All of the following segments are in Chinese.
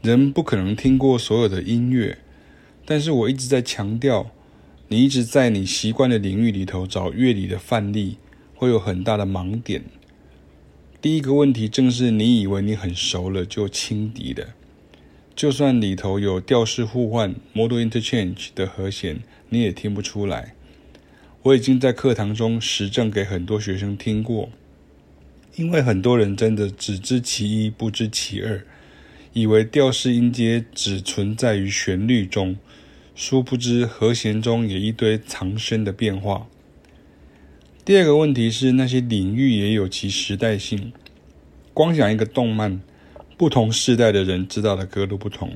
人不可能听过所有的音乐，但是我一直在强调，你一直在你习惯的领域里头找乐理的范例，会有很大的盲点。第一个问题正是你以为你很熟了就轻敌的，就算里头有调式互换 （modal interchange） 的和弦，你也听不出来。我已经在课堂中实证给很多学生听过，因为很多人真的只知其一，不知其二。以为调式音阶只存在于旋律中，殊不知和弦中有一堆藏身的变化。第二个问题是，那些领域也有其时代性。光讲一个动漫，不同世代的人知道的歌都不同。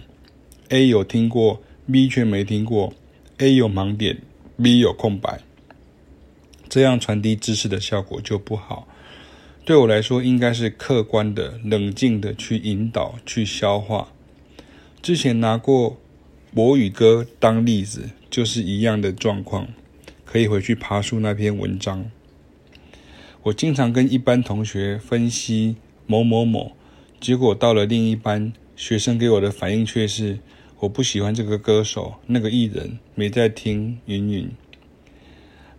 A 有听过，B 却没听过；A 有盲点，B 有空白。这样传递知识的效果就不好。对我来说，应该是客观的、冷静的去引导、去消化。之前拿过国语歌当例子，就是一样的状况，可以回去爬梳那篇文章。我经常跟一班同学分析某某某，结果到了另一班，学生给我的反应却是：我不喜欢这个歌手、那个艺人，没在听，云云。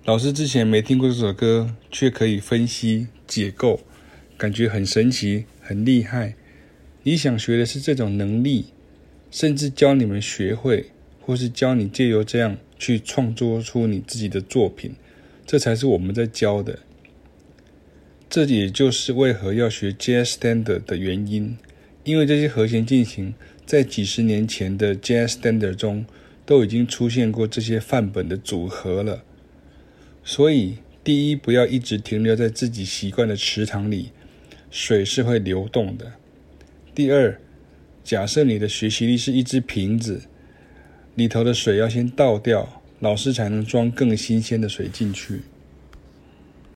老师之前没听过这首歌，却可以分析解构，感觉很神奇、很厉害。你想学的是这种能力，甚至教你们学会，或是教你借由这样去创作出你自己的作品，这才是我们在教的。这也就是为何要学 Jazz Standard 的原因，因为这些和弦进行在几十年前的 Jazz Standard 中都已经出现过这些范本的组合了。所以，第一，不要一直停留在自己习惯的池塘里，水是会流动的。第二，假设你的学习力是一只瓶子，里头的水要先倒掉，老师才能装更新鲜的水进去。